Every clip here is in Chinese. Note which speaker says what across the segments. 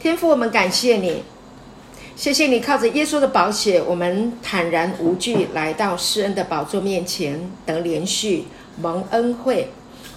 Speaker 1: 天父，我们感谢你，谢谢你靠着耶稣的宝血，我们坦然无惧来到施恩的宝座面前，得连续蒙恩惠，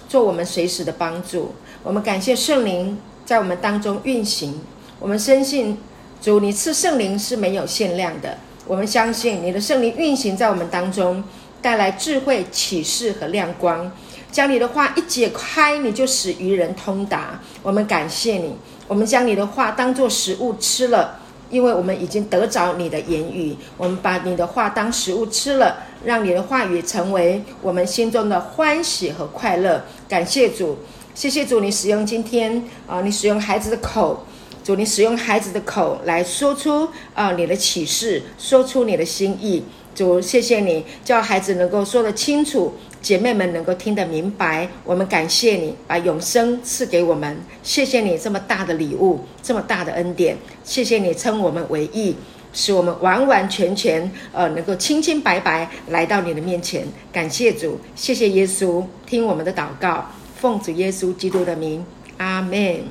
Speaker 1: 做我们随时的帮助。我们感谢圣灵在我们当中运行，我们深信主，你赐圣灵是没有限量的。我们相信你的圣灵运行在我们当中，带来智慧、启示和亮光。将你的话一解开，你就使愚人通达。我们感谢你，我们将你的话当作食物吃了，因为我们已经得着你的言语。我们把你的话当食物吃了，让你的话语成为我们心中的欢喜和快乐。感谢主，谢谢主，你使用今天啊，你使用孩子的口。主，你使用孩子的口来说出啊你的启示，说出你的心意。主，谢谢你，叫孩子能够说得清楚，姐妹们能够听得明白。我们感谢你，把永生赐给我们。谢谢你这么大的礼物，这么大的恩典。谢谢你称我们为义，使我们完完全全呃能够清清白白来到你的面前。感谢主，谢谢耶稣，听我们的祷告，奉主耶稣基督的名，阿门。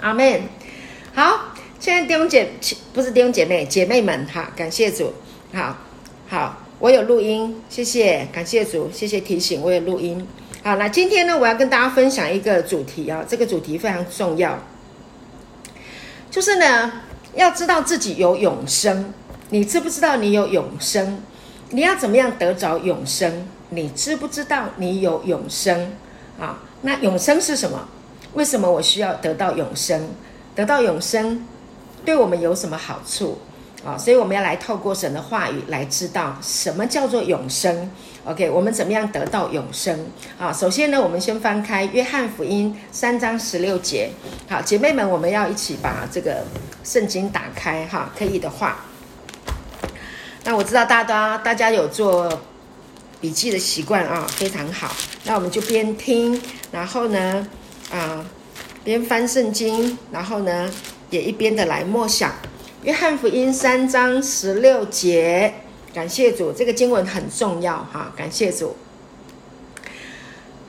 Speaker 1: 阿门。好，现在弟兄姐不是弟兄姐妹，姐妹们哈，感谢主。好，好，我有录音，谢谢，感谢主，谢谢提醒，我有录音。好，那今天呢，我要跟大家分享一个主题啊，这个主题非常重要，就是呢，要知道自己有永生。你知不知道你有永生？你要怎么样得着永生？你知不知道你有永生？啊，那永生是什么？为什么我需要得到永生？得到永生，对我们有什么好处啊？所以我们要来透过神的话语来知道什么叫做永生。OK，我们怎么样得到永生啊？首先呢，我们先翻开约翰福音三章十六节。好，姐妹们，我们要一起把这个圣经打开哈，可以的话。那我知道大家大家有做笔记的习惯啊，非常好。那我们就边听，然后呢，啊，边翻圣经，然后呢，也一边的来默想。约翰福音三章十六节，感谢主，这个经文很重要哈，感谢主。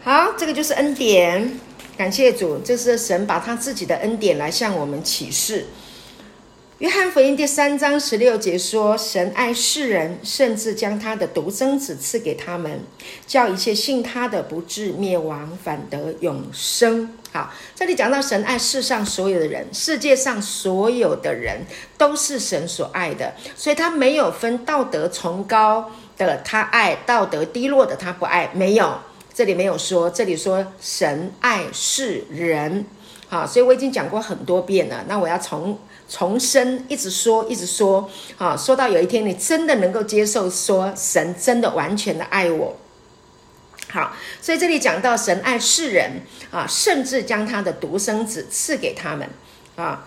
Speaker 1: 好，这个就是恩典，感谢主，这是神把他自己的恩典来向我们启示。约翰福音第三章十六节说：“神爱世人，甚至将他的独生子赐给他们，叫一切信他的不至灭亡，反得永生。”好，这里讲到神爱世上所有的人，世界上所有的人都是神所爱的，所以他没有分道德崇高的他爱，道德低落的他不爱，没有，这里没有说，这里说神爱世人。好，所以我已经讲过很多遍了，那我要从。重生，一直说，一直说，啊，说到有一天你真的能够接受，说神真的完全的爱我。好，所以这里讲到神爱世人啊，甚至将他的独生子赐给他们啊，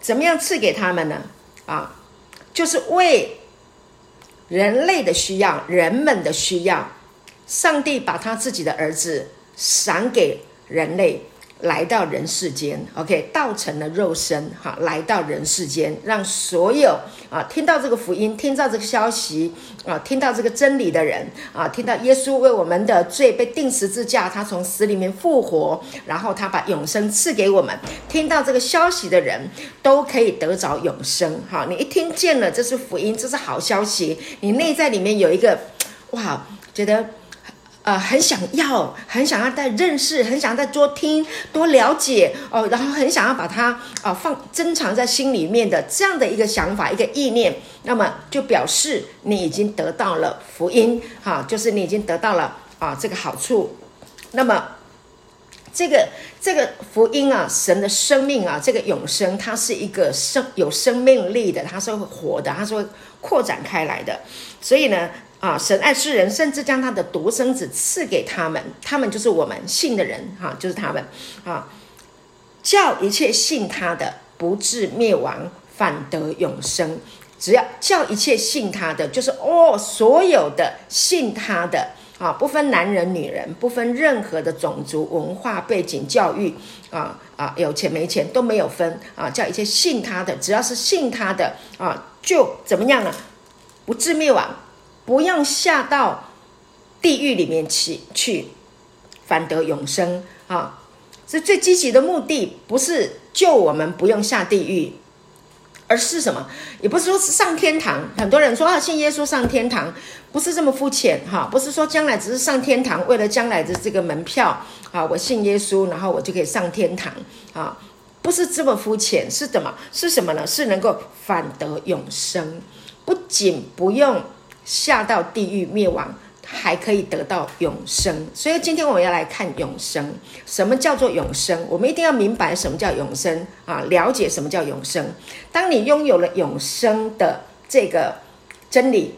Speaker 1: 怎么样赐给他们呢？啊，就是为人类的需要，人们的需要，上帝把他自己的儿子赏给人类。来到人世间，OK，道成了肉身，哈，来到人世间，让所有啊听到这个福音、听到这个消息啊、听到这个真理的人啊，听到耶稣为我们的罪被钉十字架，他从死里面复活，然后他把永生赐给我们，听到这个消息的人都可以得着永生，哈，你一听见了，这是福音，这是好消息，你内在里面有一个哇，觉得。呃，很想要，很想要再认识，很想要再多听、多了解哦，然后很想要把它啊、放珍藏在心里面的这样的一个想法、一个意念，那么就表示你已经得到了福音，哈、啊，就是你已经得到了啊这个好处。那么这个这个福音啊，神的生命啊，这个永生，它是一个生有生命力的，它是会活的，它是会扩展开来的，所以呢。啊，神爱世人，甚至将他的独生子赐给他们，他们就是我们信的人，哈、就是他们，啊，叫一切信他的不至灭亡，反得永生。只要叫一切信他的，就是哦，所有的信他的，啊，不分男人女人，不分任何的种族、文化背景、教育，啊啊，有钱没钱都没有分，啊，叫一切信他的，只要是信他的，啊，就怎么样呢？不至灭亡。不用下到地狱里面去，去反得永生啊！这最积极的目的不是救我们不用下地狱，而是什么？也不是说是上天堂。很多人说啊，信耶稣上天堂，不是这么肤浅哈，不是说将来只是上天堂，为了将来的这个门票啊，我信耶稣，然后我就可以上天堂啊，不是这么肤浅，是什么？是什么呢？是能够反得永生，不仅不用下到地狱灭亡。还可以得到永生，所以今天我们要来看永生。什么叫做永生？我们一定要明白什么叫永生啊！了解什么叫永生。当你拥有了永生的这个真理，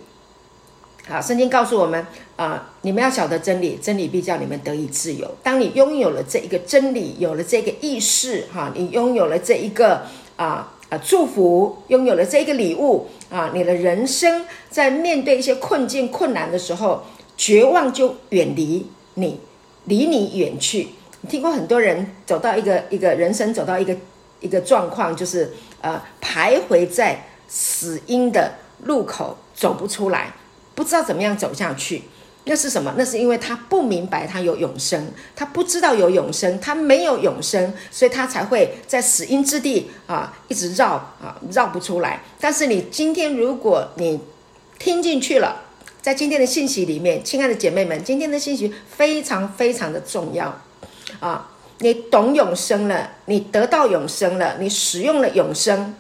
Speaker 1: 好，圣经告诉我们啊，你们要晓得真理，真理必叫你们得以自由。当你拥有了这一个真理，有了这个意识，哈，你拥有了这一个啊啊祝福，拥有了这个礼物啊，你的人生在面对一些困境、困难的时候。绝望就远离你，离你远去。你听过很多人走到一个一个人生走到一个一个状况，就是呃徘徊在死因的路口，走不出来，不知道怎么样走下去。那是什么？那是因为他不明白他有永生，他不知道有永生，他没有永生，所以他才会在死因之地啊一直绕啊绕不出来。但是你今天如果你听进去了。在今天的信息里面，亲爱的姐妹们，今天的信息非常非常的重要啊！你懂永生了，你得到永生了，你使用了永生，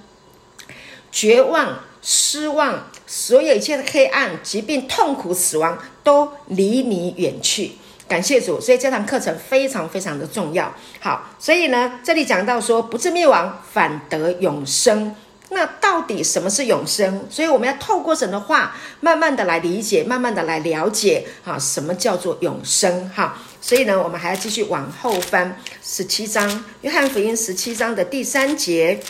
Speaker 1: 绝望、失望，所有一切的黑暗、疾病、痛苦、死亡都离你远去。感谢主，所以这堂课程非常非常的重要。好，所以呢，这里讲到说，不致灭亡，反得永生。那到底什么是永生？所以我们要透过神的话，慢慢的来理解，慢慢的来了解，哈，什么叫做永生？哈，所以呢，我们还要继续往后翻十七章，约翰福音十七章的第三节。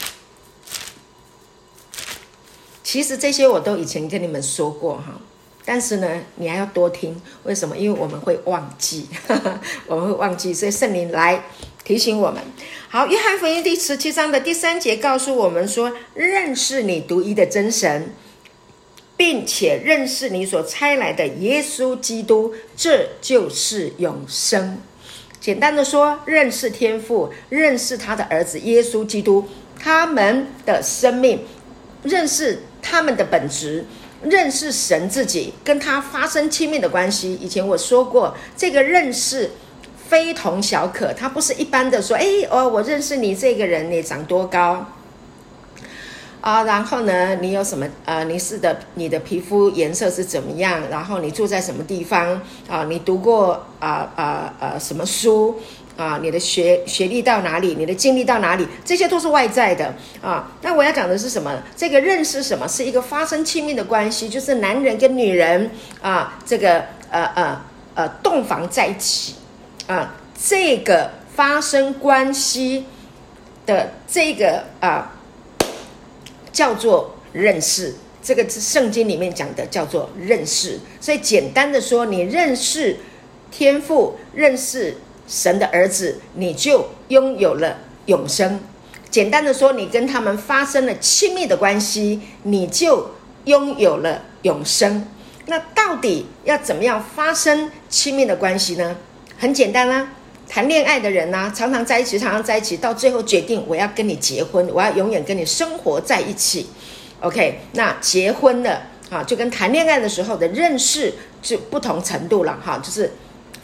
Speaker 1: 其实这些我都以前跟你们说过，哈，但是呢，你还要多听。为什么？因为我们会忘记，哈哈，我们会忘记，所以圣灵来。提醒我们，好，约翰福音第十七章的第三节告诉我们说：“认识你独一的真神，并且认识你所差来的耶稣基督，这就是永生。”简单的说，认识天父，认识他的儿子耶稣基督，他们的生命，认识他们的本质，认识神自己，跟他发生亲密的关系。以前我说过，这个认识。非同小可，他不是一般的说，哎哦，我认识你这个人，你长多高啊？然后呢，你有什么？呃，你是的，你的皮肤颜色是怎么样？然后你住在什么地方？啊，你读过啊啊啊什么书？啊，你的学学历到哪里？你的经历到哪里？这些都是外在的啊。那我要讲的是什么？这个认识什么？是一个发生亲密的关系，就是男人跟女人啊，这个呃呃呃洞房在一起。啊，这个发生关系的这个啊，叫做认识。这个是圣经里面讲的，叫做认识。所以简单的说，你认识天赋，认识神的儿子，你就拥有了永生。简单的说，你跟他们发生了亲密的关系，你就拥有了永生。那到底要怎么样发生亲密的关系呢？很简单、啊，谈恋爱的人呢、啊，常常在一起，常常在一起，到最后决定我要跟你结婚，我要永远跟你生活在一起。OK，那结婚了啊，就跟谈恋爱的时候的认识就不同程度了哈，就是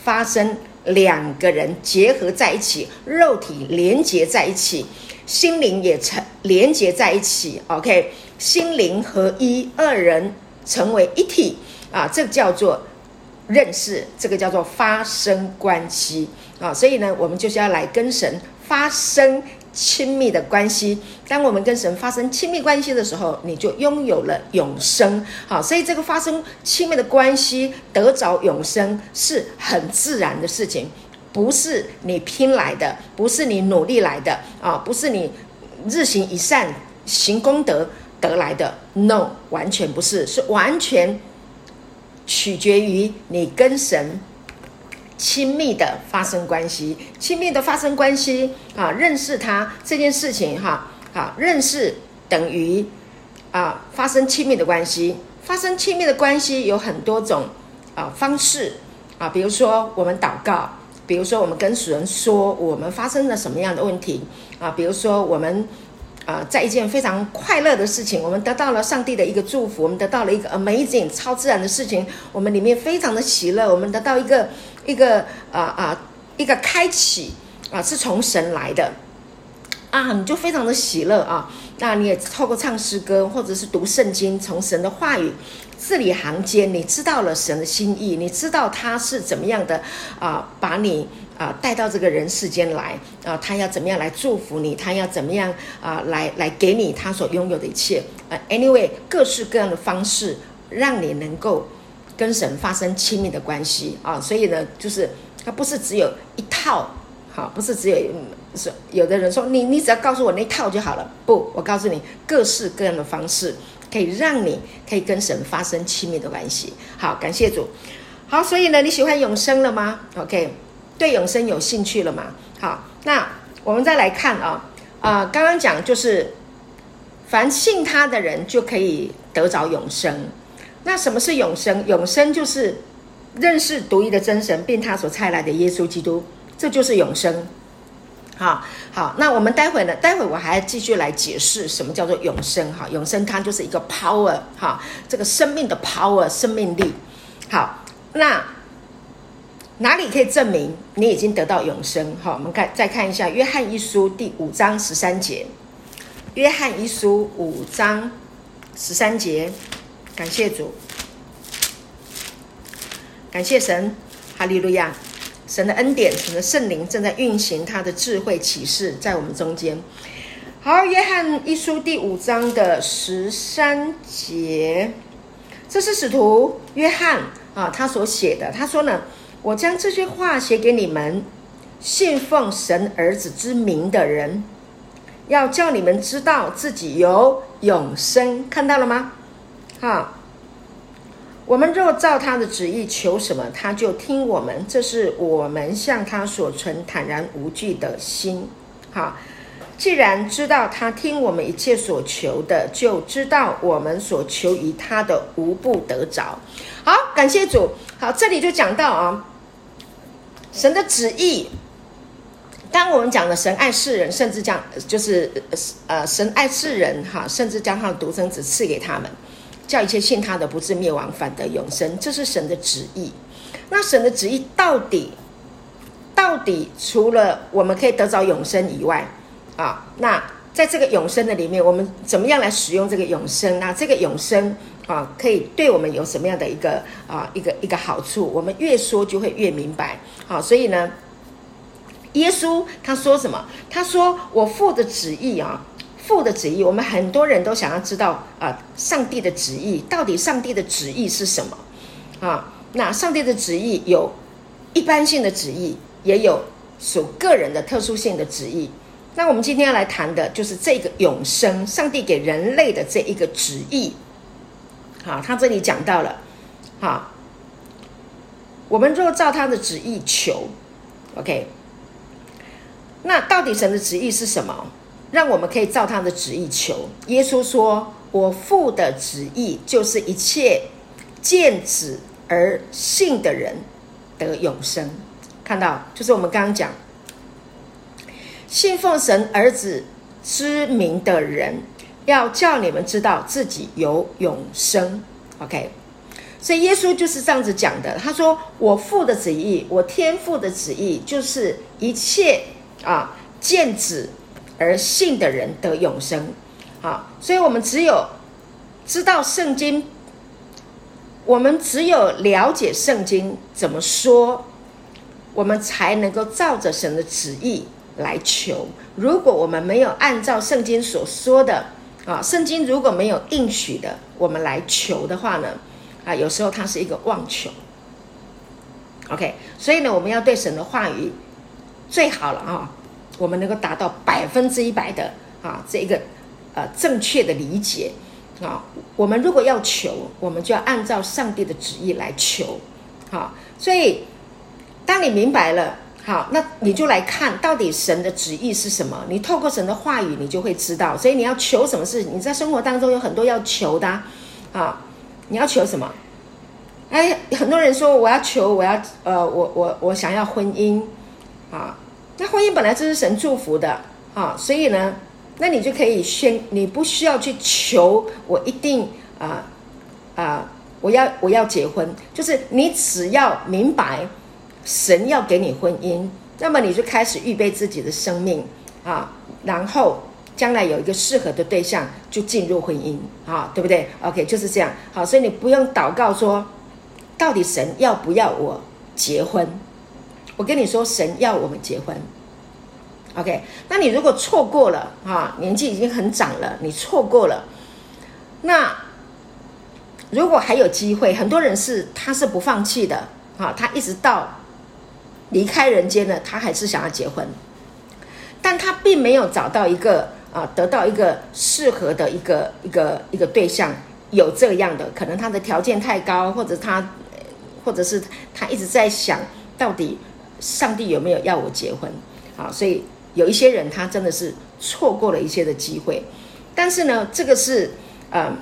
Speaker 1: 发生两个人结合在一起，肉体连接在一起，心灵也成连接在一起。OK，心灵合一，二人成为一体啊，这叫做。认识这个叫做发生关系啊，所以呢，我们就是要来跟神发生亲密的关系。当我们跟神发生亲密关系的时候，你就拥有了永生。好，所以这个发生亲密的关系得着永生是很自然的事情，不是你拼来的，不是你努力来的啊，不是你日行一善行功德得来的。No，完全不是，是完全。取决于你跟神亲密的发生关系，亲密的发生关系啊，认识他这件事情哈，啊，认识等于啊发生亲密的关系，发生亲密的关系有很多种啊方式啊，比如说我们祷告，比如说我们跟主人说我们发生了什么样的问题啊，比如说我们。啊，在一件非常快乐的事情，我们得到了上帝的一个祝福，我们得到了一个 amazing 超自然的事情，我们里面非常的喜乐，我们得到一个一个啊啊一个开启啊，是从神来的啊，你就非常的喜乐啊。那你也透过唱诗歌或者是读圣经，从神的话语字里行间，你知道了神的心意，你知道他是怎么样的啊，把你。啊，带到这个人世间来啊，他要怎么样来祝福你？他要怎么样啊，来来给你他所拥有的一切啊？Anyway，各式各样的方式，让你能够跟神发生亲密的关系啊。所以呢，就是他不是只有一套，好、不是只有是有的人说你你只要告诉我那套就好了。不，我告诉你，各式各样的方式可以让你可以跟神发生亲密的关系。好，感谢主。好，所以呢，你喜欢永生了吗？OK。对永生有兴趣了嘛？好，那我们再来看啊，啊、呃，刚刚讲就是，凡信他的人就可以得着永生。那什么是永生？永生就是认识独一的真神，并他所差来的耶稣基督，这就是永生。好，好，那我们待会呢？待会我还要继续来解释什么叫做永生。哈，永生它就是一个 power，哈，这个生命的 power，生命力。好，那。哪里可以证明你已经得到永生？好，我们看再看一下《约翰一书》第五章十三节，《约翰一书》五章十三节，感谢主，感谢神，哈利路亚！神的恩典，神的圣灵正在运行他的智慧启示在我们中间。好，《约翰一书》第五章的十三节，这是使徒约翰啊，他所写的。他说呢。我将这些话写给你们，信奉神儿子之名的人，要叫你们知道自己有永生。看到了吗？好，我们若照他的旨意求什么，他就听我们。这是我们向他所存坦然无惧的心。好，既然知道他听我们一切所求的，就知道我们所求于他的无不得着。好，感谢主。好，这里就讲到啊。神的旨意，当我们讲的神爱世人，甚至将就是呃神爱世人哈，甚至将他的独生子赐给他们，叫一切信他的不至灭亡，反得永生，这是神的旨意。那神的旨意到底到底除了我们可以得着永生以外啊，那在这个永生的里面，我们怎么样来使用这个永生？那这个永生。啊，可以对我们有什么样的一个啊一个一个好处？我们越说就会越明白。好，所以呢，耶稣他说什么？他说：“我父的旨意啊，父的旨意。”我们很多人都想要知道啊，上帝的旨意到底上帝的旨意是什么？啊，那上帝的旨意有一般性的旨意，也有属个人的特殊性的旨意。那我们今天要来谈的就是这个永生，上帝给人类的这一个旨意。好，他这里讲到了，好，我们若照他的旨意求，OK，那到底神的旨意是什么？让我们可以照他的旨意求。耶稣说：“我父的旨意就是一切见子而信的人得永生。”看到，就是我们刚刚讲，信奉神儿子之名的人。要叫你们知道自己有永生，OK？所以耶稣就是这样子讲的。他说：“我父的旨意，我天父的旨意，就是一切啊见子而信的人得永生。”好，所以我们只有知道圣经，我们只有了解圣经怎么说，我们才能够照着神的旨意来求。如果我们没有按照圣经所说的，啊，圣经如果没有应许的，我们来求的话呢，啊，有时候它是一个妄求。OK，所以呢，我们要对神的话语最好了啊，我们能够达到百分之一百的啊这一个呃正确的理解啊。我们如果要求，我们就要按照上帝的旨意来求。好，所以当你明白了。好，那你就来看到底神的旨意是什么？你透过神的话语，你就会知道。所以你要求什么事？你在生活当中有很多要求的啊，你要求什么？哎，很多人说我要求，我要呃，我我我想要婚姻啊。那婚姻本来就是神祝福的啊，所以呢，那你就可以先，你不需要去求我一定啊啊，我要我要结婚，就是你只要明白神要给你婚姻，那么你就开始预备自己的生命啊，然后将来有一个适合的对象就进入婚姻啊，对不对？OK，就是这样。好，所以你不用祷告说，到底神要不要我结婚？我跟你说，神要我们结婚，OK？那你如果错过了啊，年纪已经很长了，你错过了，那如果还有机会，很多人是他是不放弃的啊，他一直到离开人间了，他还是想要结婚，但他并没有找到一个啊，得到一个适合的一个一个一个对象，有这样的，可能他的条件太高，或者他，或者是他一直在想到底。上帝有没有要我结婚？啊，所以有一些人他真的是错过了一些的机会，但是呢，这个是嗯，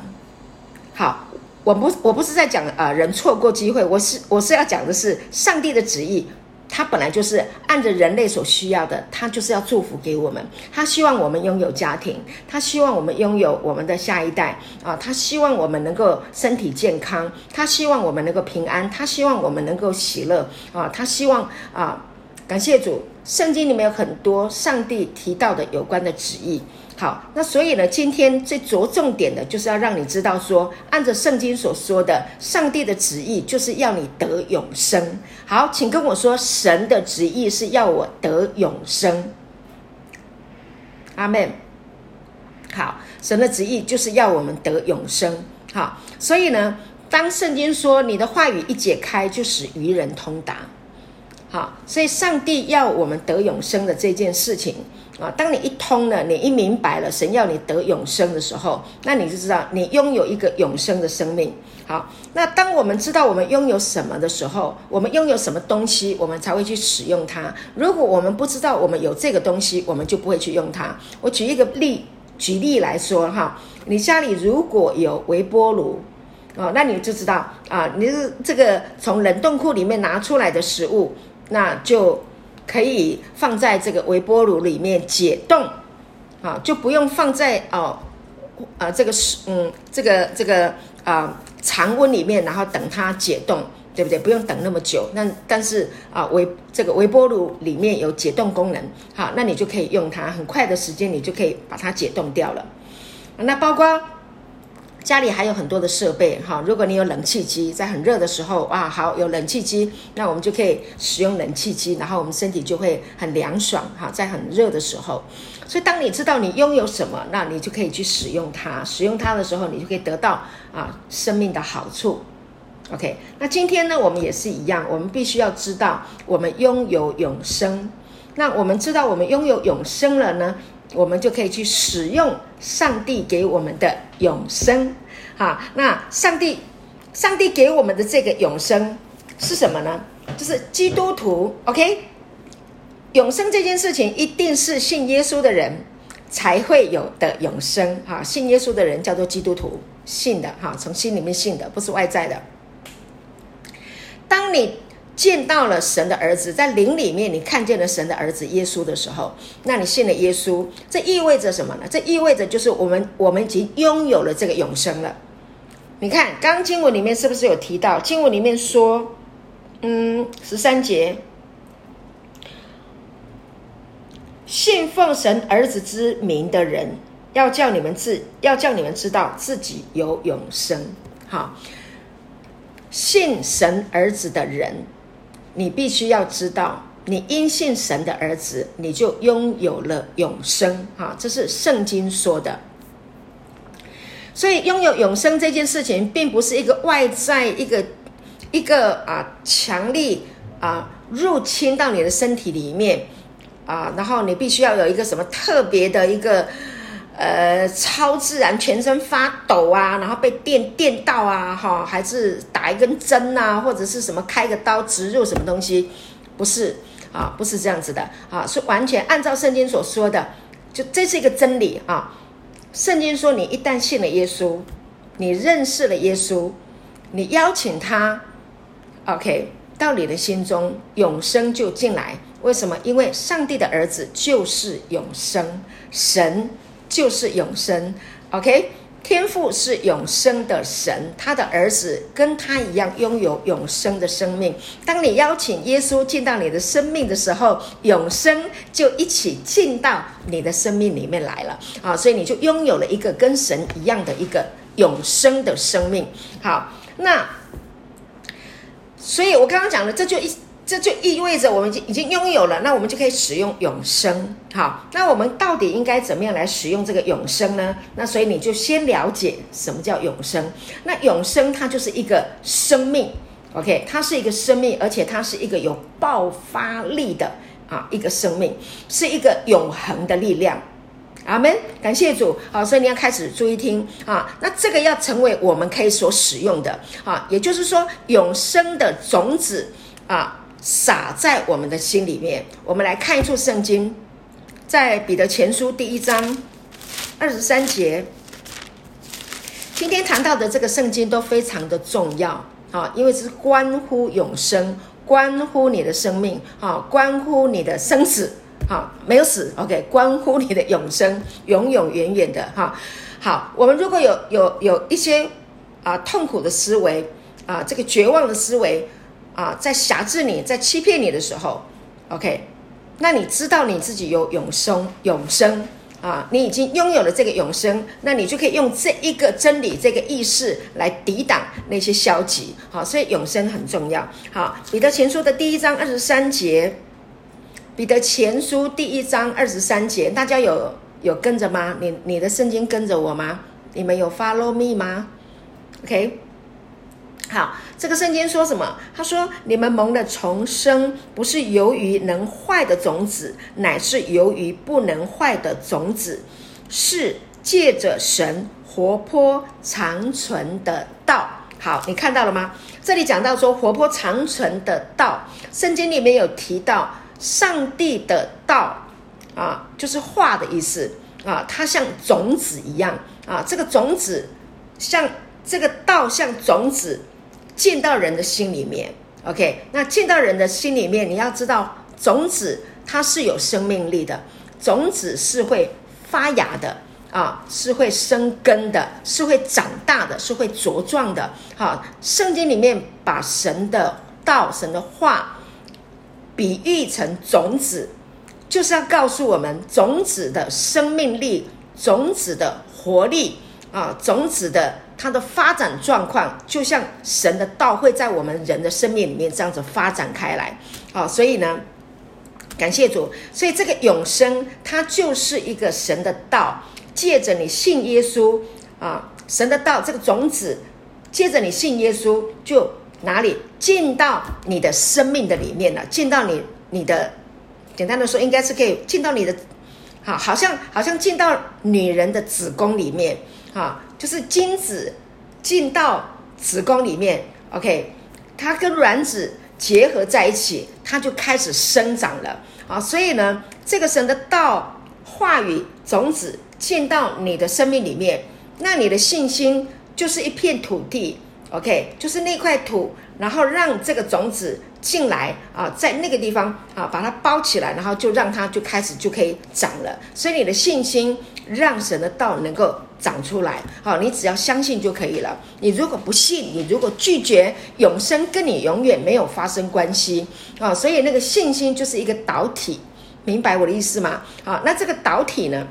Speaker 1: 好，我不我不是在讲啊、人错过机会，我是我是要讲的是上帝的旨意。他本来就是按着人类所需要的，他就是要祝福给我们。他希望我们拥有家庭，他希望我们拥有我们的下一代啊，他希望我们能够身体健康，他希望我们能够平安，他希望我们能够喜乐啊，他希望啊，感谢主，圣经里面有很多上帝提到的有关的旨意。好，那所以呢，今天最着重点的就是要让你知道说，按照圣经所说的，上帝的旨意就是要你得永生。好，请跟我说，神的旨意是要我得永生。阿门。好，神的旨意就是要我们得永生。好，所以呢，当圣经说你的话语一解开，就使愚人通达。好，所以上帝要我们得永生的这件事情。啊，当你一通了，你一明白了，神要你得永生的时候，那你就知道你拥有一个永生的生命。好，那当我们知道我们拥有什么的时候，我们拥有什么东西，我们才会去使用它。如果我们不知道我们有这个东西，我们就不会去用它。我举一个例，举例来说哈，你家里如果有微波炉，哦，那你就知道啊，你是这个从冷冻库里面拿出来的食物，那就。可以放在这个微波炉里面解冻，啊，就不用放在哦，啊，这个是嗯，这个这个啊，常温里面，然后等它解冻，对不对？不用等那么久。那但是啊，微这个微波炉里面有解冻功能，好，那你就可以用它，很快的时间你就可以把它解冻掉了。那包括。家里还有很多的设备哈，如果你有冷气机，在很热的时候啊，好，有冷气机，那我们就可以使用冷气机，然后我们身体就会很凉爽哈，在很热的时候。所以当你知道你拥有什么，那你就可以去使用它。使用它的时候，你就可以得到啊生命的好处。OK，那今天呢，我们也是一样，我们必须要知道我们拥有永生。那我们知道我们拥有永生了呢，我们就可以去使用上帝给我们的永生，哈，那上帝，上帝给我们的这个永生是什么呢？就是基督徒，OK？永生这件事情一定是信耶稣的人才会有的永生，哈，信耶稣的人叫做基督徒，信的，哈，从心里面信的，不是外在的。当你见到了神的儿子，在灵里面，你看见了神的儿子耶稣的时候，那你信了耶稣，这意味着什么呢？这意味着就是我们我们已经拥有了这个永生了。你看，刚经文里面是不是有提到？经文里面说，嗯，十三节，信奉神儿子之名的人，要叫你们自要叫你们知道自己有永生。好，信神儿子的人。你必须要知道，你因信神的儿子，你就拥有了永生。哈，这是圣经说的。所以，拥有永生这件事情，并不是一个外在一个一个啊强力啊入侵到你的身体里面啊，然后你必须要有一个什么特别的一个呃超自然全身发抖啊，然后被电电到啊，哈，还是打一根针啊，或者是什么开个刀植入什么东西，不是啊，不是这样子的啊，是完全按照圣经所说的，就这是一个真理啊。圣经说，你一旦信了耶稣，你认识了耶稣，你邀请他，OK，到你的心中，永生就进来，为什么？因为上帝的儿子就是永生，神就是永生。OK，天父是永生的神，他的儿子跟他一样拥有永生的生命。当你邀请耶稣进到你的生命的时候，永生就一起进到你的生命里面来了啊！所以你就拥有了一个跟神一样的一个永生的生命。好，那所以我刚刚讲的，这就一。这就意味着我们已经已经拥有了，那我们就可以使用永生。好，那我们到底应该怎么样来使用这个永生呢？那所以你就先了解什么叫永生。那永生它就是一个生命，OK，它是一个生命，而且它是一个有爆发力的啊一个生命，是一个永恒的力量。阿门，感谢主。好，所以你要开始注意听啊。那这个要成为我们可以所使用的啊，也就是说永生的种子啊。撒在我们的心里面。我们来看一处圣经，在彼得前书第一章二十三节。今天谈到的这个圣经都非常的重要啊，因为是关乎永生，关乎你的生命啊，关乎你的生死啊，没有死，OK，关乎你的永生，永永远远的哈。好，我们如果有有有一些啊痛苦的思维啊，这个绝望的思维。啊，在辖制你，在欺骗你的时候，OK，那你知道你自己有永生，永生啊，你已经拥有了这个永生，那你就可以用这一个真理，这个意识来抵挡那些消极。好，所以永生很重要。好，彼得前书的第一章二十三节，彼得前书第一章二十三节，大家有有跟着吗？你你的圣经跟着我吗？你们有 follow me 吗？OK。好，这个圣经说什么？他说：“你们蒙的重生，不是由于能坏的种子，乃是由于不能坏的种子，是借着神活泼长存的道。”好，你看到了吗？这里讲到说活泼长存的道，圣经里面有提到上帝的道啊，就是话的意思啊，它像种子一样啊，这个种子像这个道像种子。进到人的心里面，OK，那进到人的心里面，你要知道，种子它是有生命力的，种子是会发芽的啊，是会生根的，是会长大的，是会茁壮的。好，圣经里面把神的道、神的话比喻成种子，就是要告诉我们种子的生命力、种子的活力啊，种子的。它的发展状况就像神的道会在我们人的生命里面这样子发展开来，啊，所以呢，感谢主，所以这个永生它就是一个神的道，借着你信耶稣啊，神的道这个种子，借着你信耶稣就哪里？进到你的生命的里面了，进到你你的，简单的说应该是可以进到你的，好，好像好像进到女人的子宫里面。啊，就是精子进到子宫里面，OK，它跟卵子结合在一起，它就开始生长了啊。所以呢，这个神的道话语种子进到你的生命里面，那你的信心就是一片土地，OK，就是那块土，然后让这个种子进来啊，在那个地方啊，把它包起来，然后就让它就开始就可以长了。所以你的信心让神的道能够。长出来，好，你只要相信就可以了。你如果不信，你如果拒绝永生，跟你永远没有发生关系啊。所以那个信心就是一个导体，明白我的意思吗？好，那这个导体呢，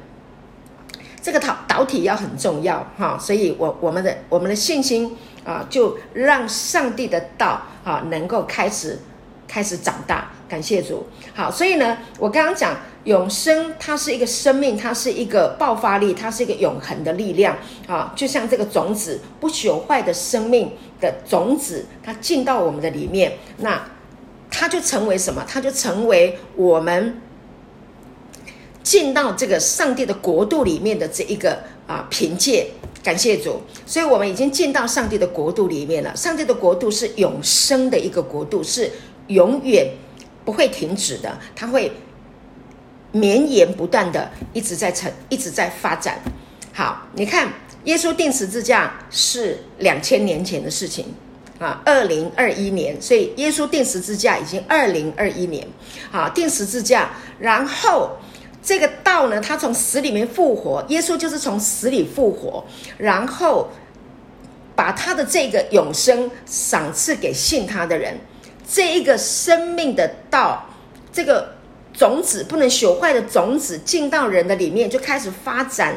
Speaker 1: 这个导导体要很重要哈。所以我我们的我们的信心啊，就让上帝的道啊能够开始开始长大。感谢主。好，所以呢，我刚刚讲。永生，它是一个生命，它是一个爆发力，它是一个永恒的力量啊！就像这个种子，不朽坏的生命的种子，它进到我们的里面，那它就成为什么？它就成为我们进到这个上帝的国度里面的这一个啊凭借。感谢主，所以我们已经进到上帝的国度里面了。上帝的国度是永生的一个国度，是永远不会停止的，它会。绵延不断的，一直在成，一直在发展。好，你看，耶稣钉十字架是两千年前的事情，啊，二零二一年，所以耶稣钉十字架已经二零二一年，啊，钉十字架，然后这个道呢，他从死里面复活，耶稣就是从死里复活，然后把他的这个永生赏赐给信他的人，这一个生命的道，这个种子不能朽坏的种子进到人的里面，就开始发展。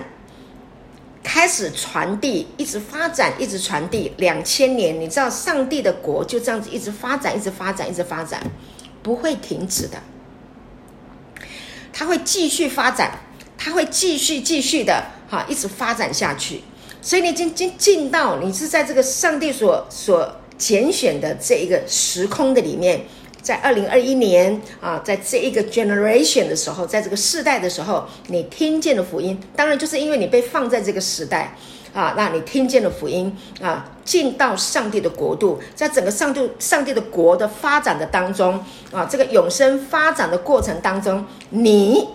Speaker 1: 开始传递，一直发展，一直传递，两千年，你知道，上帝的国就这样子一直发展，一直发展，一直发展，不会停止的。它会继续发展，它会继续继续的哈，一直发展下去。所以你已经进进到，你是在这个上帝所所拣选的这一个时空的里面。在二零二一年啊，在这一个 generation 的时候，在这个世代的时候，你听见了福音，当然就是因为你被放在这个时代啊，那你听见了福音啊，进到上帝的国度，在整个上帝上帝的国的发展的当中啊，这个永生发展的过程当中，你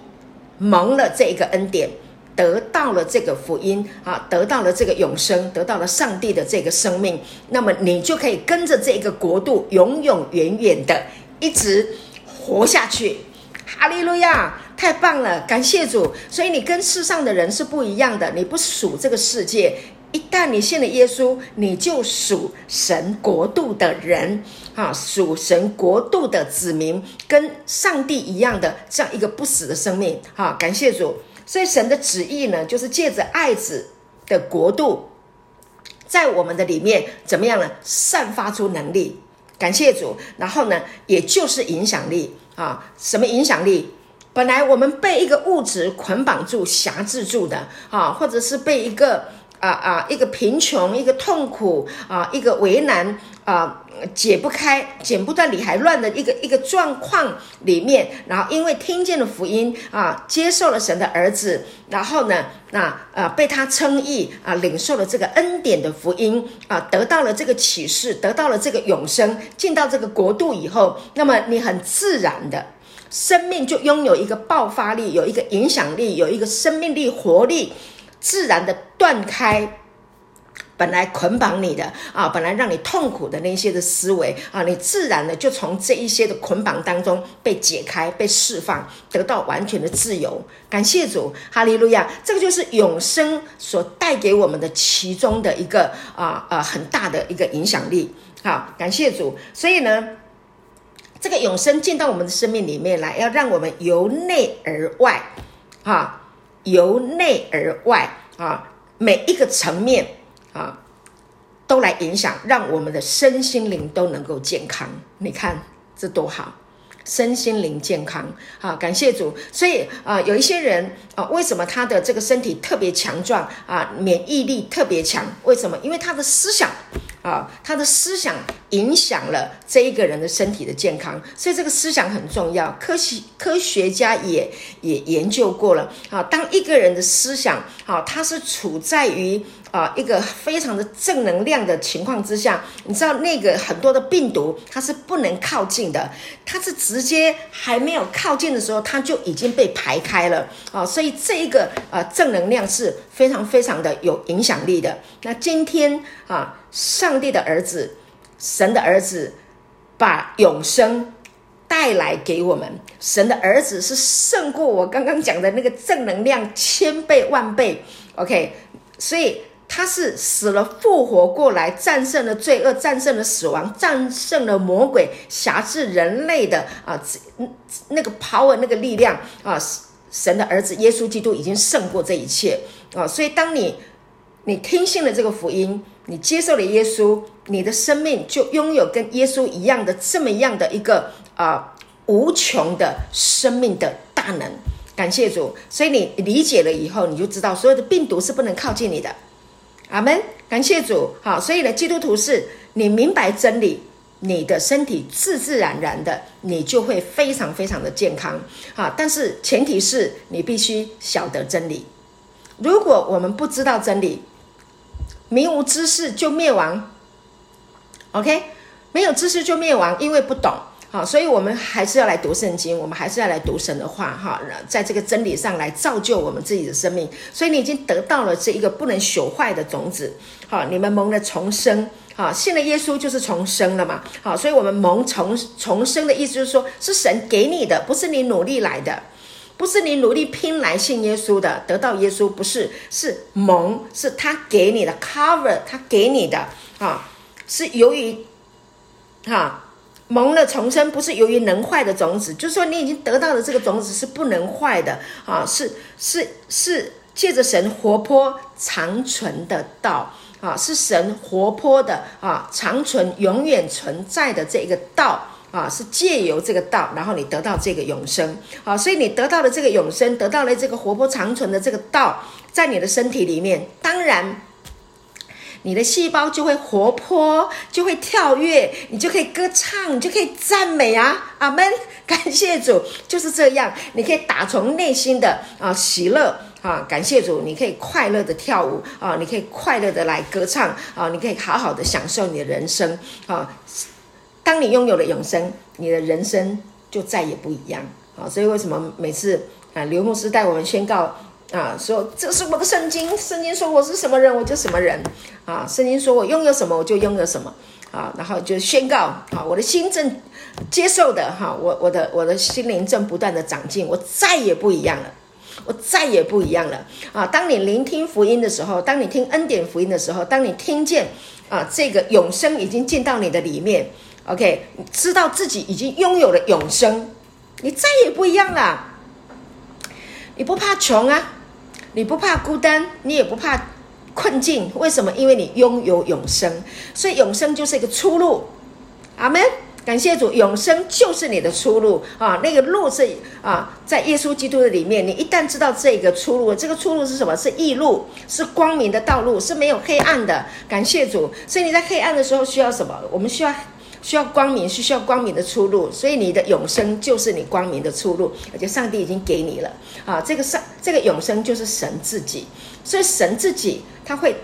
Speaker 1: 蒙了这一个恩典，得到了这个福音啊，得到了这个永生，得到了上帝的这个生命，那么你就可以跟着这个国度永永远远的。一直活下去，哈利路亚！太棒了，感谢主。所以你跟世上的人是不一样的，你不属这个世界。一旦你信了耶稣，你就属神国度的人，哈，属神国度的子民，跟上帝一样的这样一个不死的生命，哈，感谢主。所以神的旨意呢，就是借着爱子的国度，在我们的里面怎么样呢？散发出能力。感谢主，然后呢，也就是影响力啊，什么影响力？本来我们被一个物质捆绑住、辖制住的啊，或者是被一个啊啊一个贫穷、一个痛苦啊、一个为难啊。解不开、剪不断理还乱的一个一个状况里面，然后因为听见了福音啊，接受了神的儿子，然后呢，那呃被他称义啊，领受了这个恩典的福音啊，得到了这个启示，得到了这个永生，进到这个国度以后，那么你很自然的生命就拥有一个爆发力，有一个影响力，有一个生命力、活力，自然的断开。本来捆绑你的啊，本来让你痛苦的那些的思维啊，你自然的就从这一些的捆绑当中被解开、被释放，得到完全的自由。感谢主，哈利路亚！这个就是永生所带给我们的其中的一个啊啊很大的一个影响力。好，感谢主。所以呢，这个永生进到我们的生命里面来，要让我们由内而外啊，由内而外啊，每一个层面。啊，都来影响，让我们的身心灵都能够健康。你看这多好，身心灵健康啊！感谢主。所以啊，有一些人啊，为什么他的这个身体特别强壮啊，免疫力特别强？为什么？因为他的思想。啊，他的思想影响了这一个人的身体的健康，所以这个思想很重要。科学科学家也也研究过了啊，当一个人的思想啊，他是处在于啊一个非常的正能量的情况之下，你知道那个很多的病毒它是不能靠近的，它是直接还没有靠近的时候，它就已经被排开了啊，所以这一个啊正能量是非常非常的有影响力的。那今天啊。上帝的儿子，神的儿子，把永生带来给我们。神的儿子是胜过我刚刚讲的那个正能量千倍万倍。OK，所以他是死了复活过来，战胜了罪恶，战胜了死亡，战胜了魔鬼，辖制人类的啊，那个 power 那个力量啊，神的儿子耶稣基督已经胜过这一切啊。所以当你你听信了这个福音。你接受了耶稣，你的生命就拥有跟耶稣一样的这么样的一个啊、无穷的生命的大能。感谢主，所以你理解了以后，你就知道所有的病毒是不能靠近你的。阿门。感谢主。好，所以呢，基督徒是你明白真理，你的身体自自然然的，你就会非常非常的健康。好，但是前提是你必须晓得真理。如果我们不知道真理，民无知识就灭亡，OK？没有知识就灭亡，因为不懂，好，所以我们还是要来读圣经，我们还是要来读神的话，哈，在这个真理上来造就我们自己的生命。所以你已经得到了这一个不能朽坏的种子，好，你们蒙了重生，好，信了耶稣就是重生了嘛。好，所以我们蒙重重生的意思就是说，是神给你的，不是你努力来的，不是你努力拼来信耶稣的，得到耶稣不是，是蒙，是他给你的，cover 他给你的啊，是由于哈。蒙了重生，不是由于能坏的种子，就是说你已经得到的这个种子是不能坏的啊，是是是借着神活泼长存的道啊，是神活泼的啊，长存永远存在的这一个道啊，是借由这个道，然后你得到这个永生啊，所以你得到了这个永生，得到了这个活泼长存的这个道，在你的身体里面，当然。你的细胞就会活泼，就会跳跃，你就可以歌唱，你就可以赞美啊！阿门，感谢主，就是这样。你可以打从内心的啊喜乐啊，感谢主，你可以快乐的跳舞啊，你可以快乐的来歌唱啊，你可以好好的享受你的人生啊。当你拥有了永生，你的人生就再也不一样啊！所以为什么每次啊刘牧师带我们宣告？啊，说这是我的圣经，圣经说我是什么人，我就什么人。啊，圣经说我拥有什么，我就拥有什么。啊，然后就宣告，啊，我的心正接受的，哈、我我的我的心灵正不断的长进，我再也不一样了，我再也不一样了。啊，当你聆听福音的时候，当你听恩典福音的时候，当你听见啊，这个永生已经进到你的里面，OK，知道自己已经拥有了永生，你再也不一样了，你不怕穷啊。你不怕孤单，你也不怕困境，为什么？因为你拥有永生，所以永生就是一个出路。阿门！感谢主，永生就是你的出路啊！那个路是啊，在耶稣基督的里面。你一旦知道这个出路，这个出路是什么？是义路，是光明的道路，是没有黑暗的。感谢主，所以你在黑暗的时候需要什么？我们需要。需要光明，是需要光明的出路，所以你的永生就是你光明的出路，而且上帝已经给你了啊！这个上这个永生就是神自己，所以神自己他会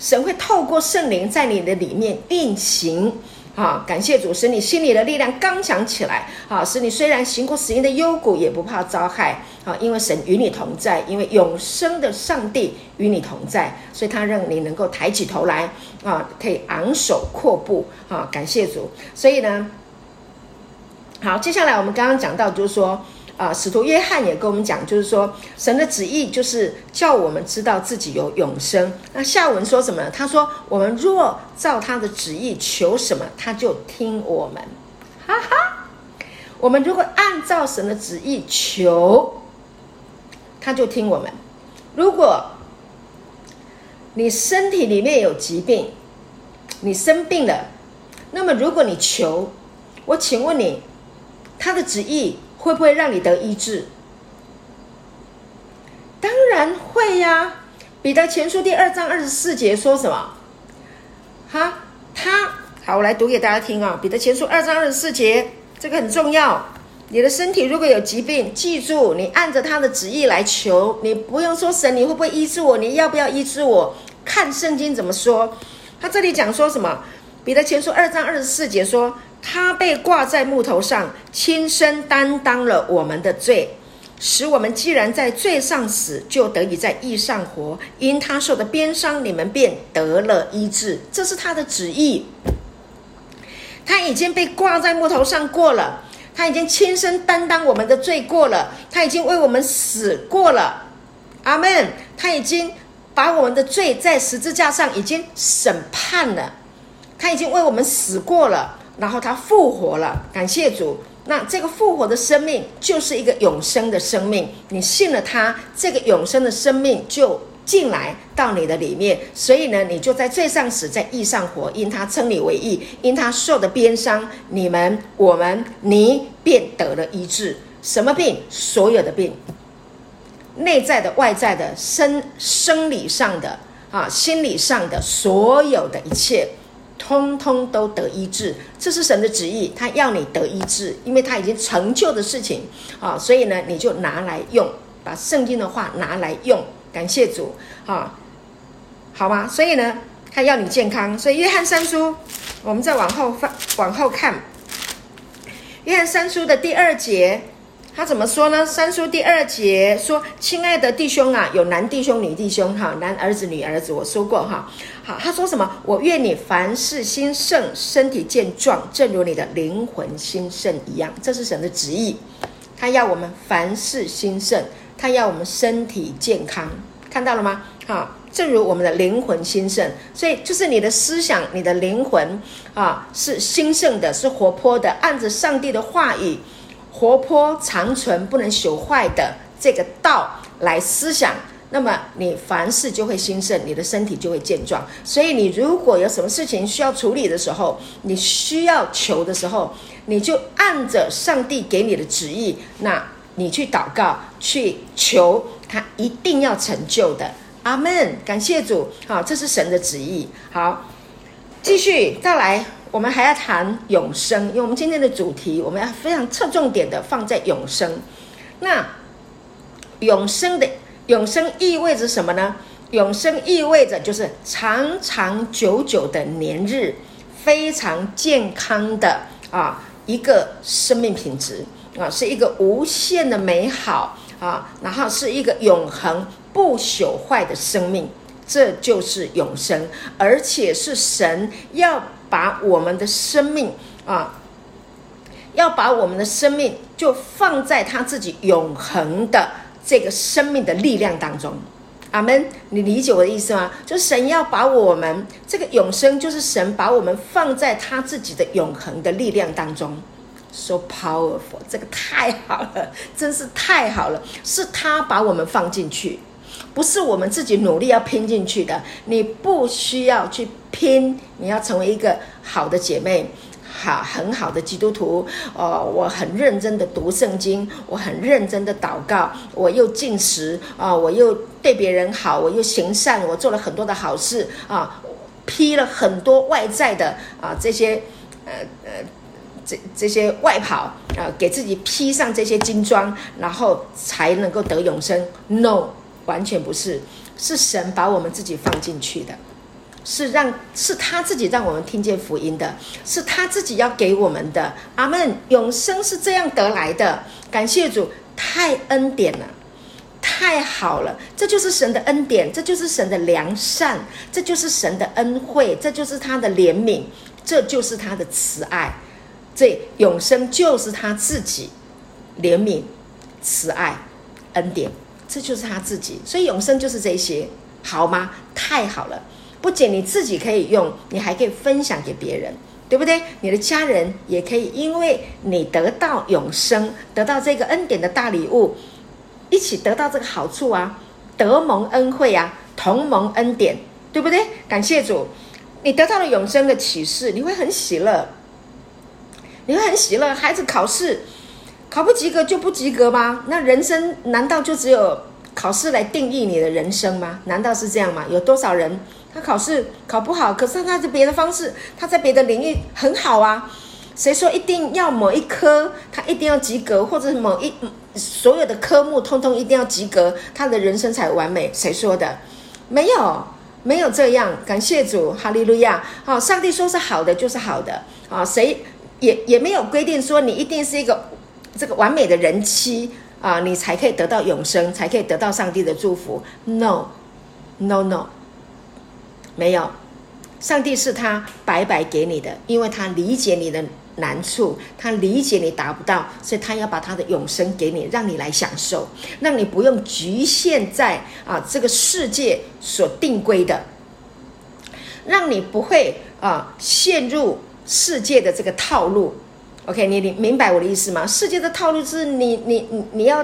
Speaker 1: 神会透过圣灵在你的里面运行。啊，感谢主，使你心里的力量刚强起来。啊，使你虽然行过死荫的幽谷，也不怕遭害。啊，因为神与你同在，因为永生的上帝与你同在，所以他让你能够抬起头来。啊，可以昂首阔步。啊，感谢主。所以呢，好，接下来我们刚刚讲到，就是说。啊，使徒约翰也跟我们讲，就是说神的旨意就是叫我们知道自己有永生。那下文说什么？他说：“我们若照他的旨意求什么，他就听我们。”哈哈，我们如果按照神的旨意求，他就听我们。如果你身体里面有疾病，你生病了，那么如果你求，我请问你，他的旨意。会不会让你得医治？当然会呀！彼得前书第二章二十四节说什么？哈，他好，我来读给大家听啊！彼得前书二章二十四节，这个很重要。你的身体如果有疾病，记住，你按着他的旨意来求，你不用说神，你会不会医治我？你要不要医治我？看圣经怎么说。他这里讲说什么？彼得前书二章二十四节说。他被挂在木头上，亲身担当了我们的罪，使我们既然在罪上死，就得以在义上活。因他受的鞭伤，你们便得了医治。这是他的旨意。他已经被挂在木头上过了，他已经亲身担当我们的罪过了，他已经为我们死过了。阿门。他已经把我们的罪在十字架上已经审判了，他已经为我们死过了。然后他复活了，感谢主。那这个复活的生命就是一个永生的生命，你信了他，这个永生的生命就进来到你的里面。所以呢，你就在罪上死，在义上活。因他称你为义，因他受的鞭伤，你们、我们、你便得了医治。什么病？所有的病，内在的、外在的、生生理上的啊，心理上的，所有的一切。通通都得医治，这是神的旨意，他要你得医治，因为他已经成就的事情啊，所以呢，你就拿来用，把圣经的话拿来用，感谢主啊，好吗？所以呢，他要你健康，所以约翰三书，我们再往后翻，往后看，约翰三书的第二节，他怎么说呢？三书第二节说：“亲爱的弟兄啊，有男弟兄、女弟兄，哈，男儿子、女儿子。”我说过哈，好，他说什么？我愿你凡事兴盛，身体健壮，正如你的灵魂兴盛一样。这是神的旨意，他要我们凡事兴盛，他要我们身体健康，看到了吗？好，正如我们的灵魂兴盛，所以就是你的思想、你的灵魂啊，是兴盛的，是活泼的，按着上帝的话语。活泼长存、不能朽坏的这个道来思想，那么你凡事就会兴盛，你的身体就会健壮。所以你如果有什么事情需要处理的时候，你需要求的时候，你就按着上帝给你的旨意，那你去祷告、去求，他一定要成就的。阿门！感谢主，好，这是神的旨意。好，继续再来。我们还要谈永生，因为我们今天的主题，我们要非常侧重点的放在永生。那永生的永生意味着什么呢？永生意味着就是长长久久的年日，非常健康的啊一个生命品质啊，是一个无限的美好啊，然后是一个永恒不朽坏的生命，这就是永生，而且是神要。把我们的生命啊，要把我们的生命就放在他自己永恒的这个生命的力量当中，阿门。你理解我的意思吗？就神要把我们这个永生，就是神把我们放在他自己的永恒的力量当中，so powerful，这个太好了，真是太好了，是他把我们放进去。不是我们自己努力要拼进去的，你不需要去拼，你要成为一个好的姐妹，好很好的基督徒。哦，我很认真的读圣经，我很认真的祷告，我又进食啊，我又对别人好，我又行善，我做了很多的好事啊，披了很多外在的啊这些呃呃这这些外袍啊，给自己披上这些金装，然后才能够得永生。No。完全不是，是神把我们自己放进去的，是让是他自己让我们听见福音的，是他自己要给我们的。阿门。永生是这样得来的，感谢主，太恩典了，太好了，这就是神的恩典，这就是神的良善，这就是神的恩惠，这就是他的怜悯，这就是他的慈爱。这永生就是他自己怜悯、慈爱、恩典。这就是他自己，所以永生就是这些，好吗？太好了！不仅你自己可以用，你还可以分享给别人，对不对？你的家人也可以，因为你得到永生，得到这个恩典的大礼物，一起得到这个好处啊，得蒙恩惠啊，同蒙恩典，对不对？感谢主，你得到了永生的启示，你会很喜乐，你会很喜乐。孩子考试。考不及格就不及格吗？那人生难道就只有考试来定义你的人生吗？难道是这样吗？有多少人他考试考不好，可是他在别的方式，他在别的领域很好啊？谁说一定要某一科他一定要及格，或者某一所有的科目通通一定要及格，他的人生才完美？谁说的？没有，没有这样。感谢主，哈利路亚！好，上帝说是好的就是好的啊，谁也也没有规定说你一定是一个。这个完美的人妻啊，你才可以得到永生，才可以得到上帝的祝福。No，no，no，没有，上帝是他白白给你的，因为他理解你的难处，他理解你达不到，所以他要把他的永生给你，让你来享受，让你不用局限在啊这个世界所定规的，让你不会啊陷入世界的这个套路。OK，你你明白我的意思吗？世界的套路是你你你你要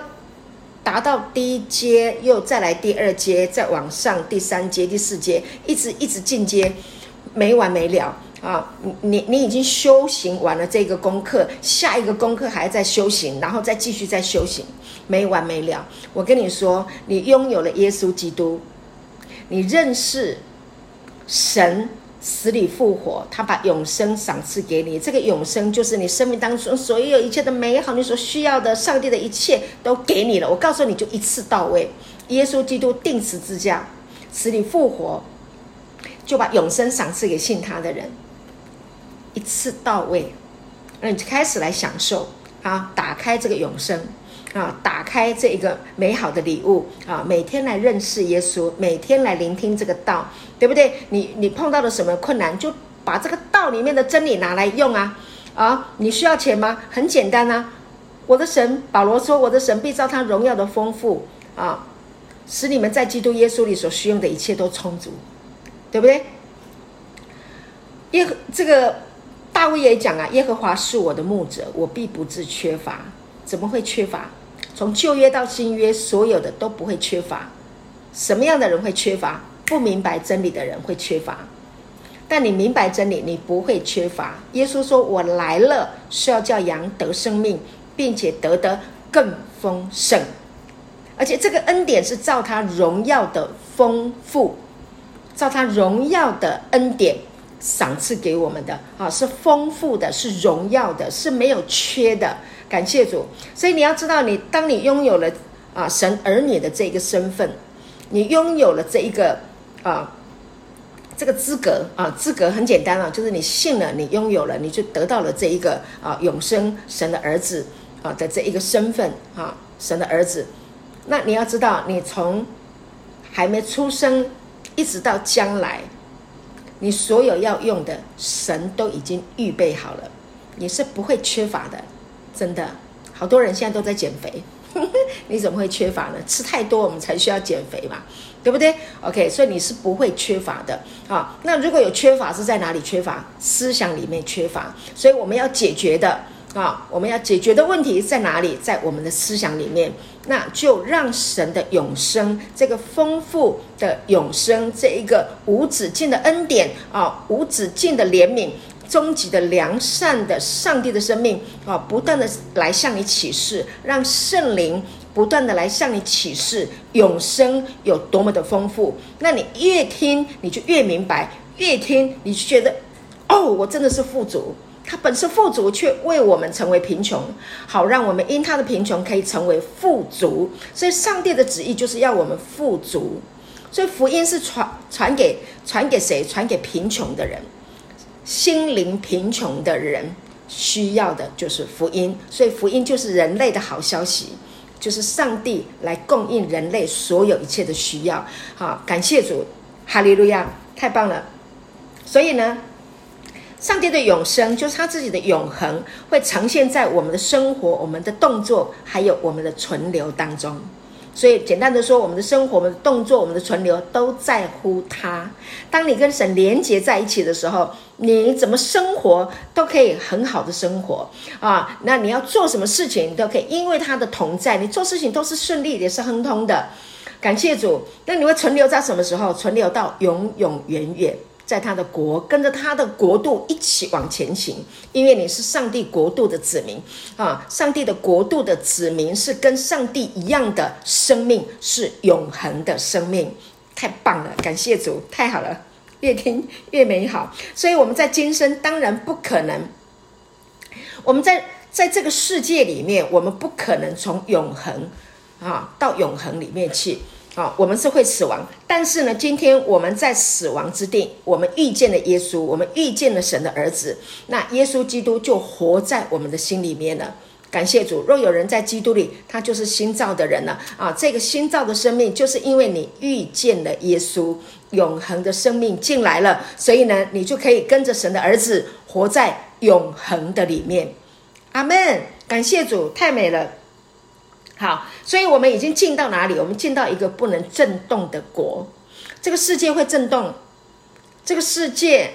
Speaker 1: 达到第一阶，又再来第二阶，再往上第三阶、第四阶，一直一直进阶，没完没了啊！你你你已经修行完了这个功课，下一个功课还在修行，然后再继续再修行，没完没了。我跟你说，你拥有了耶稣基督，你认识神。死里复活，他把永生赏赐给你。这个永生就是你生命当中所有一切的美好，你所需要的，上帝的一切都给你了。我告诉你就一次到位。耶稣基督钉十字架，死里复活，就把永生赏赐给信他的人，一次到位。那你就开始来享受啊，打开这个永生啊，打开这一个美好的礼物啊，每天来认识耶稣，每天来聆听这个道，对不对？你你碰到了什么困难，就把这个道里面的真理拿来用啊啊！你需要钱吗？很简单啊，我的神保罗说，我的神必照他荣耀的丰富啊，使你们在基督耶稣里所需用的一切都充足，对不对？耶这个。大卫也讲啊，耶和华是我的牧者，我必不致缺乏。怎么会缺乏？从旧约到新约，所有的都不会缺乏。什么样的人会缺乏？不明白真理的人会缺乏。但你明白真理，你不会缺乏。耶稣说：“我来了，是要叫羊得生命，并且得得更丰盛。而且这个恩典是照他荣耀的丰富，照他荣耀的恩典。”赏赐给我们的啊，是丰富的，是荣耀的，是没有缺的。感谢主。所以你要知道你，当你拥有了啊神儿女的这一个身份，你拥有了这一个啊这个资格啊，资格很简单啊，就是你信了，你拥有了，你就得到了这一个啊永生神的儿子啊的这一个身份啊，神的儿子。那你要知道，你从还没出生一直到将来。你所有要用的，神都已经预备好了，你是不会缺乏的，真的。好多人现在都在减肥，你怎么会缺乏呢？吃太多，我们才需要减肥嘛，对不对？OK，所以你是不会缺乏的啊。那如果有缺乏，是在哪里缺乏？思想里面缺乏，所以我们要解决的。啊，我们要解决的问题在哪里？在我们的思想里面，那就让神的永生，这个丰富的永生，这一个无止境的恩典啊，无止境的怜悯，终极的良善的上帝的生命啊，不断的来向你启示，让圣灵不断的来向你启示永生有多么的丰富。那你越听，你就越明白；越听，你就觉得，哦，我真的是富足。他本是富足，却为我们成为贫穷，好让我们因他的贫穷可以成为富足。所以上帝的旨意就是要我们富足。所以福音是传传给传给谁？传给贫穷的人，心灵贫穷的人需要的就是福音。所以福音就是人类的好消息，就是上帝来供应人类所有一切的需要。好，感谢主，哈利路亚，太棒了。所以呢，上帝的永生就是他自己的永恒，会呈现在我们的生活、我们的动作，还有我们的存留当中。所以，简单的说，我们的生活、我们的动作、我们的存留，都在乎他。当你跟神连接在一起的时候，你怎么生活都可以很好的生活啊。那你要做什么事情，你都可以，因为他的同在，你做事情都是顺利，也是亨通的。感谢主。那你会存留在什么时候？存留到永永远远。在他的国，跟着他的国度一起往前行，因为你是上帝国度的子民啊！上帝的国度的子民是跟上帝一样的生命，是永恒的生命，太棒了！感谢主，太好了，越听 越美好。所以我们在今生当然不可能，我们在在这个世界里面，我们不可能从永恒啊到永恒里面去。啊、我们是会死亡，但是呢，今天我们在死亡之地，我们遇见了耶稣，我们遇见了神的儿子，那耶稣基督就活在我们的心里面了。感谢主，若有人在基督里，他就是新造的人了啊！这个新造的生命，就是因为你遇见了耶稣，永恒的生命进来了，所以呢，你就可以跟着神的儿子活在永恒的里面。阿门！感谢主，太美了。好，所以我们已经进到哪里？我们进到一个不能震动的国。这个世界会震动，这个世界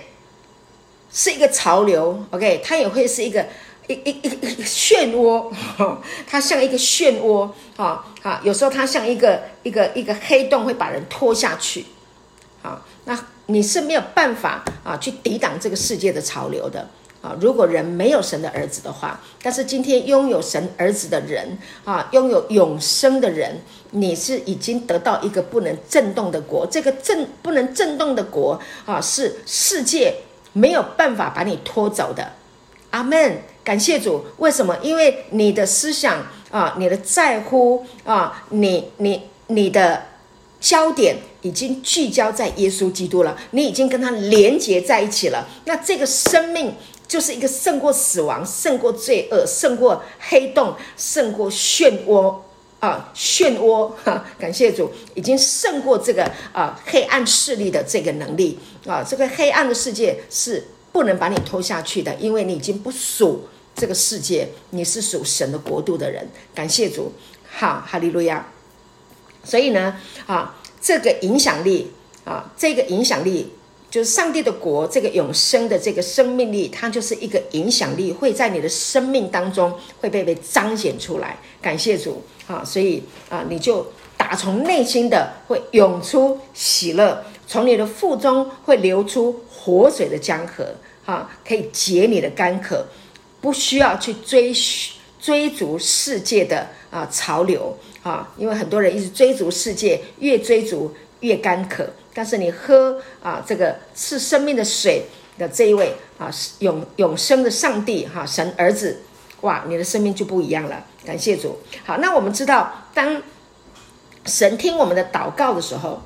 Speaker 1: 是一个潮流，OK，它也会是一个一一一一个漩涡，它像一个漩涡啊啊！有时候它像一个一个一个黑洞，会把人拖下去。好，那你是没有办法啊去抵挡这个世界的潮流的。啊，如果人没有神的儿子的话，但是今天拥有神儿子的人啊，拥有永生的人，你是已经得到一个不能震动的国。这个震不能震动的国啊，是世界没有办法把你拖走的。阿门，感谢主。为什么？因为你的思想啊，你的在乎啊，你你你的焦点已经聚焦在耶稣基督了，你已经跟他连结在一起了。那这个生命就是一个胜过死亡、胜过罪恶、胜过黑洞、胜过漩涡啊，漩涡哈！感谢主，已经胜过这个啊黑暗势力的这个能力啊！这个黑暗的世界是不能把你拖下去的，因为你已经不属这个世界，你是属神的国度的人。感谢主，好，哈利路亚。所以呢，啊，这个影响力啊，这个影响力就是上帝的国，这个永生的这个生命力，它就是一个影响力，会在你的生命当中会被被彰显出来。感谢主啊！所以啊，你就打从内心的会涌出喜乐，从你的腹中会流出活水的江河啊，可以解你的干渴，不需要去追追逐世界的啊潮流。啊，因为很多人一直追逐世界，越追逐越干渴。但是你喝啊，这个赐生命的水的这一位啊，永永生的上帝哈、神儿子，哇，你的生命就不一样了。感谢主。好，那我们知道，当神听我们的祷告的时候，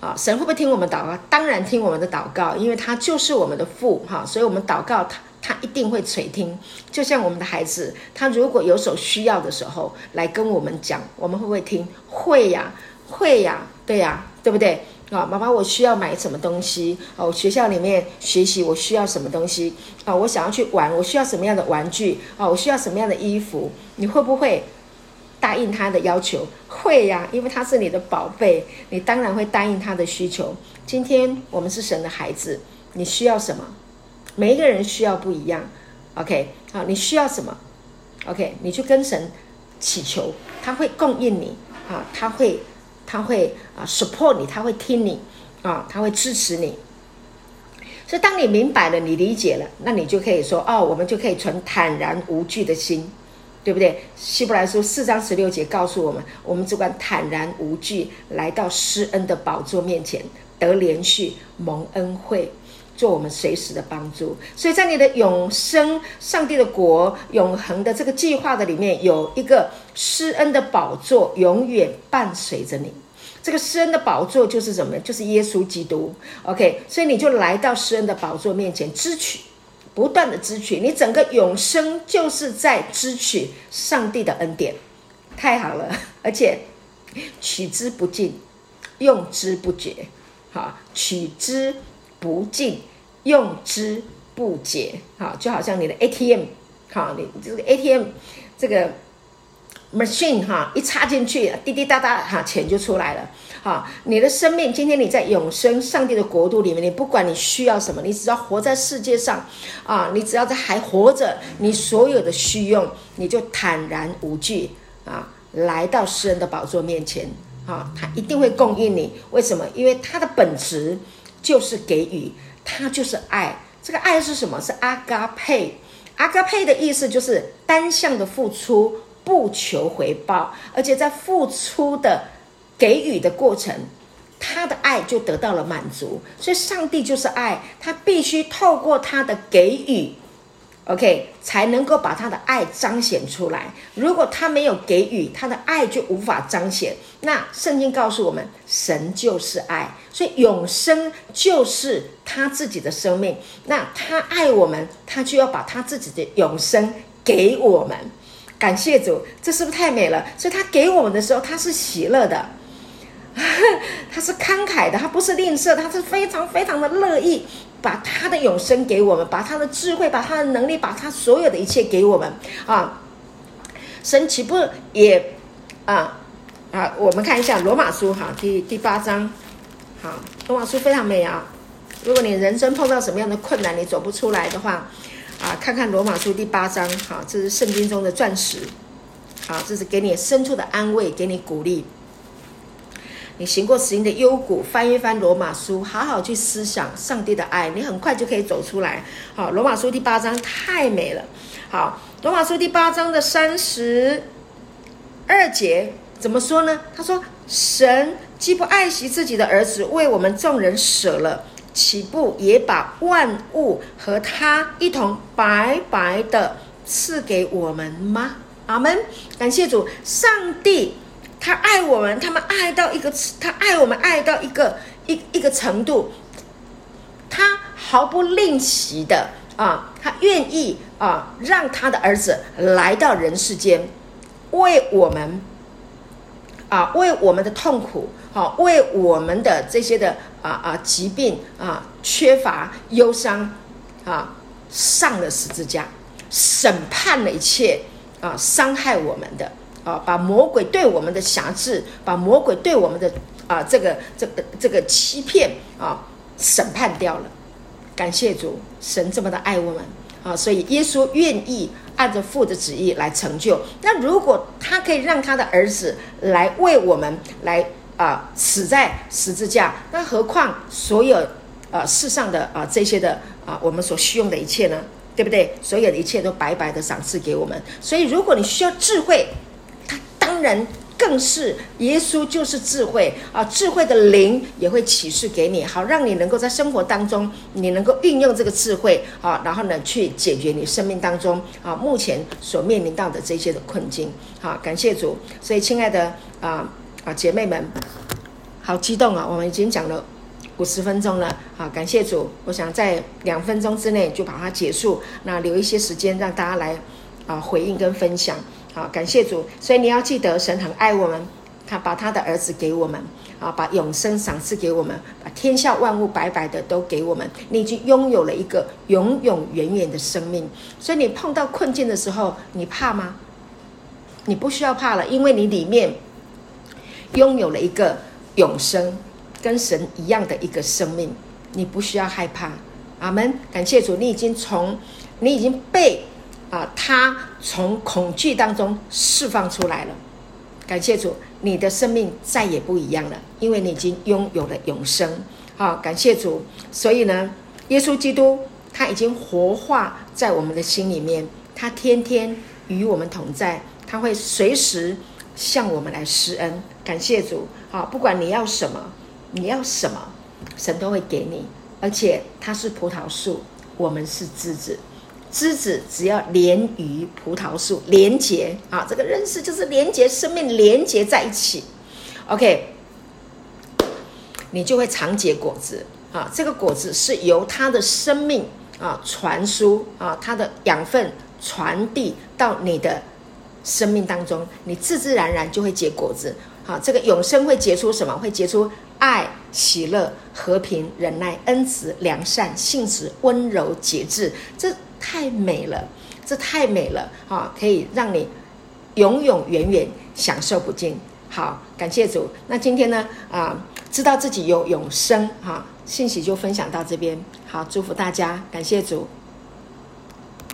Speaker 1: 啊，神会不会听我们祷告？当然听我们的祷告，因为他就是我们的父哈、所以我们祷告他。他一定会垂听，就像我们的孩子，他如果有所需要的时候来跟我们讲，我们会不会听？会呀，会呀，对呀，对不对？啊，妈妈，我需要买什么东西？哦，学校里面学习，我需要什么东西？啊，我想要去玩，我需要什么样的玩具？啊，我需要什么样的衣服？你会不会答应他的要求？会呀，因为他是你的宝贝，你当然会答应他的需求。今天我们是神的孩子，你需要什么？每一个人需要不一样，OK，好，你需要什么？OK，你去跟神祈求，他会供应你，啊，他会，他会啊 support 你，他会听你，啊，他会支持你。所以当你明白了，你理解了，那你就可以说，哦，我们就可以存坦然无惧的心，对不对？希伯来书四章十六节告诉我们，我们只管坦然无惧来到施恩的宝座面前，得怜恤，蒙恩惠。做我们随时的帮助，所以在你的永生、上帝的国、永恒的这个计划的里面，有一个施恩的宝座，永远伴随着你。这个施恩的宝座就是什么？就是耶稣基督。OK，所以你就来到施恩的宝座面前，支取，不断的支取，你整个永生就是在支取上帝的恩典，太好了，而且取之不尽，用之不绝。好，取之不尽。用之不竭，好，就好像你的 ATM，好，你这个 ATM 这个 machine 哈，一插进去，滴滴答答，哈，钱就出来了，好，你的生命，今天你在永生上帝的国度里面，你不管你需要什么，你只要活在世界上，啊，你只要在还活着，你所有的需用，你就坦然无惧啊，来到诗人的宝座面前，啊，他一定会供应你，为什么？因为他的本质就是给予。他就是爱，这个爱是什么？是阿嘎佩。阿嘎佩的意思就是单向的付出，不求回报，而且在付出的给予的过程，他的爱就得到了满足。所以，上帝就是爱，他必须透过他的给予。OK，才能够把他的爱彰显出来。如果他没有给予，他的爱就无法彰显。那圣经告诉我们，神就是爱，所以永生就是他自己的生命。那他爱我们，他就要把他自己的永生给我们。感谢主，这是不是太美了？所以他给我们的时候，他是喜乐的，他是慷慨的，他不是吝啬，他是非常非常的乐意。把他的永生给我们，把他的智慧，把他的能力，把他所有的一切给我们啊！神岂不也啊啊？我们看一下罗马书哈，第第八章，好，罗马书非常美啊！如果你人生碰到什么样的困难，你走不出来的话，啊，看看罗马书第八章，哈，这是圣经中的钻石，好，这是给你深处的安慰，给你鼓励。你行过死荫的幽谷，翻一翻罗马书，好好去思想上帝的爱，你很快就可以走出来。好，罗马书第八章太美了。好，罗马书第八章的三十二节怎么说呢？他说：“神既不爱惜自己的儿子，为我们众人舍了，岂不也把万物和他一同白白的赐给我们吗？”阿门。感谢主，上帝。他爱我们，他们爱到一个，他爱我们爱到一个一一个程度，他毫不吝惜的啊，他愿意啊，让他的儿子来到人世间，为我们啊，为我们的痛苦，好、为我们的这些的啊啊疾病啊缺乏忧伤啊，上了十字架，审判了一切啊伤害我们的。啊，把魔鬼对我们的辖制，把魔鬼对我们的啊这个这个这个欺骗啊审判掉了。感谢主，神这么的爱我们啊，所以耶稣愿意按着父的旨意来成就。那如果他可以让他的儿子来为我们来啊死在十字架，那何况所有啊世上的啊这些的啊我们所需用的一切呢？对不对？所有的一切都白白的赏赐给我们。所以如果你需要智慧，它当然，更是耶稣就是智慧啊！智慧的灵也会启示给你，好让你能够在生活当中，你能够运用这个智慧啊，然后呢，去解决你生命当中啊目前所面临到的这些的困境。好，感谢主。所以，亲爱的啊啊姐妹们，好激动啊！我们已经讲了五十分钟了，好，感谢主。我想在两分钟之内就把它结束，那留一些时间让大家来啊回应跟分享。好，感谢主。所以你要记得，神很爱我们，他把他的儿子给我们，啊，把永生赏赐给我们，把天下万物白白的都给我们。你已经拥有了一个永永远远的生命。所以你碰到困境的时候，你怕吗？你不需要怕了，因为你里面拥有了一个永生，跟神一样的一个生命，你不需要害怕。阿门。感谢主，你已经从，你已经被。啊，他从恐惧当中释放出来了，感谢主，你的生命再也不一样了，因为你已经拥有了永生。好，感谢主，所以呢，耶稣基督他已经活化在我们的心里面，他天天与我们同在，他会随时向我们来施恩。感谢主，好，不管你要什么，你要什么，神都会给你，而且他是葡萄树，我们是枝子。枝子只要连于葡萄树，连结啊，这个认识就是连结，生命连结在一起。OK，你就会常结果子啊。这个果子是由它的生命啊传输啊，它的养分传递到你的生命当中，你自自然然就会结果子。好，这个永生会结出什么？会结出爱、喜乐、和平、忍耐、恩慈、良善、信实、温柔、节制。这太美了，这太美了啊！可以让你永永远远享受不尽。好，感谢主。那今天呢？啊，知道自己有永生哈，信息就分享到这边。好，祝福大家，感谢主。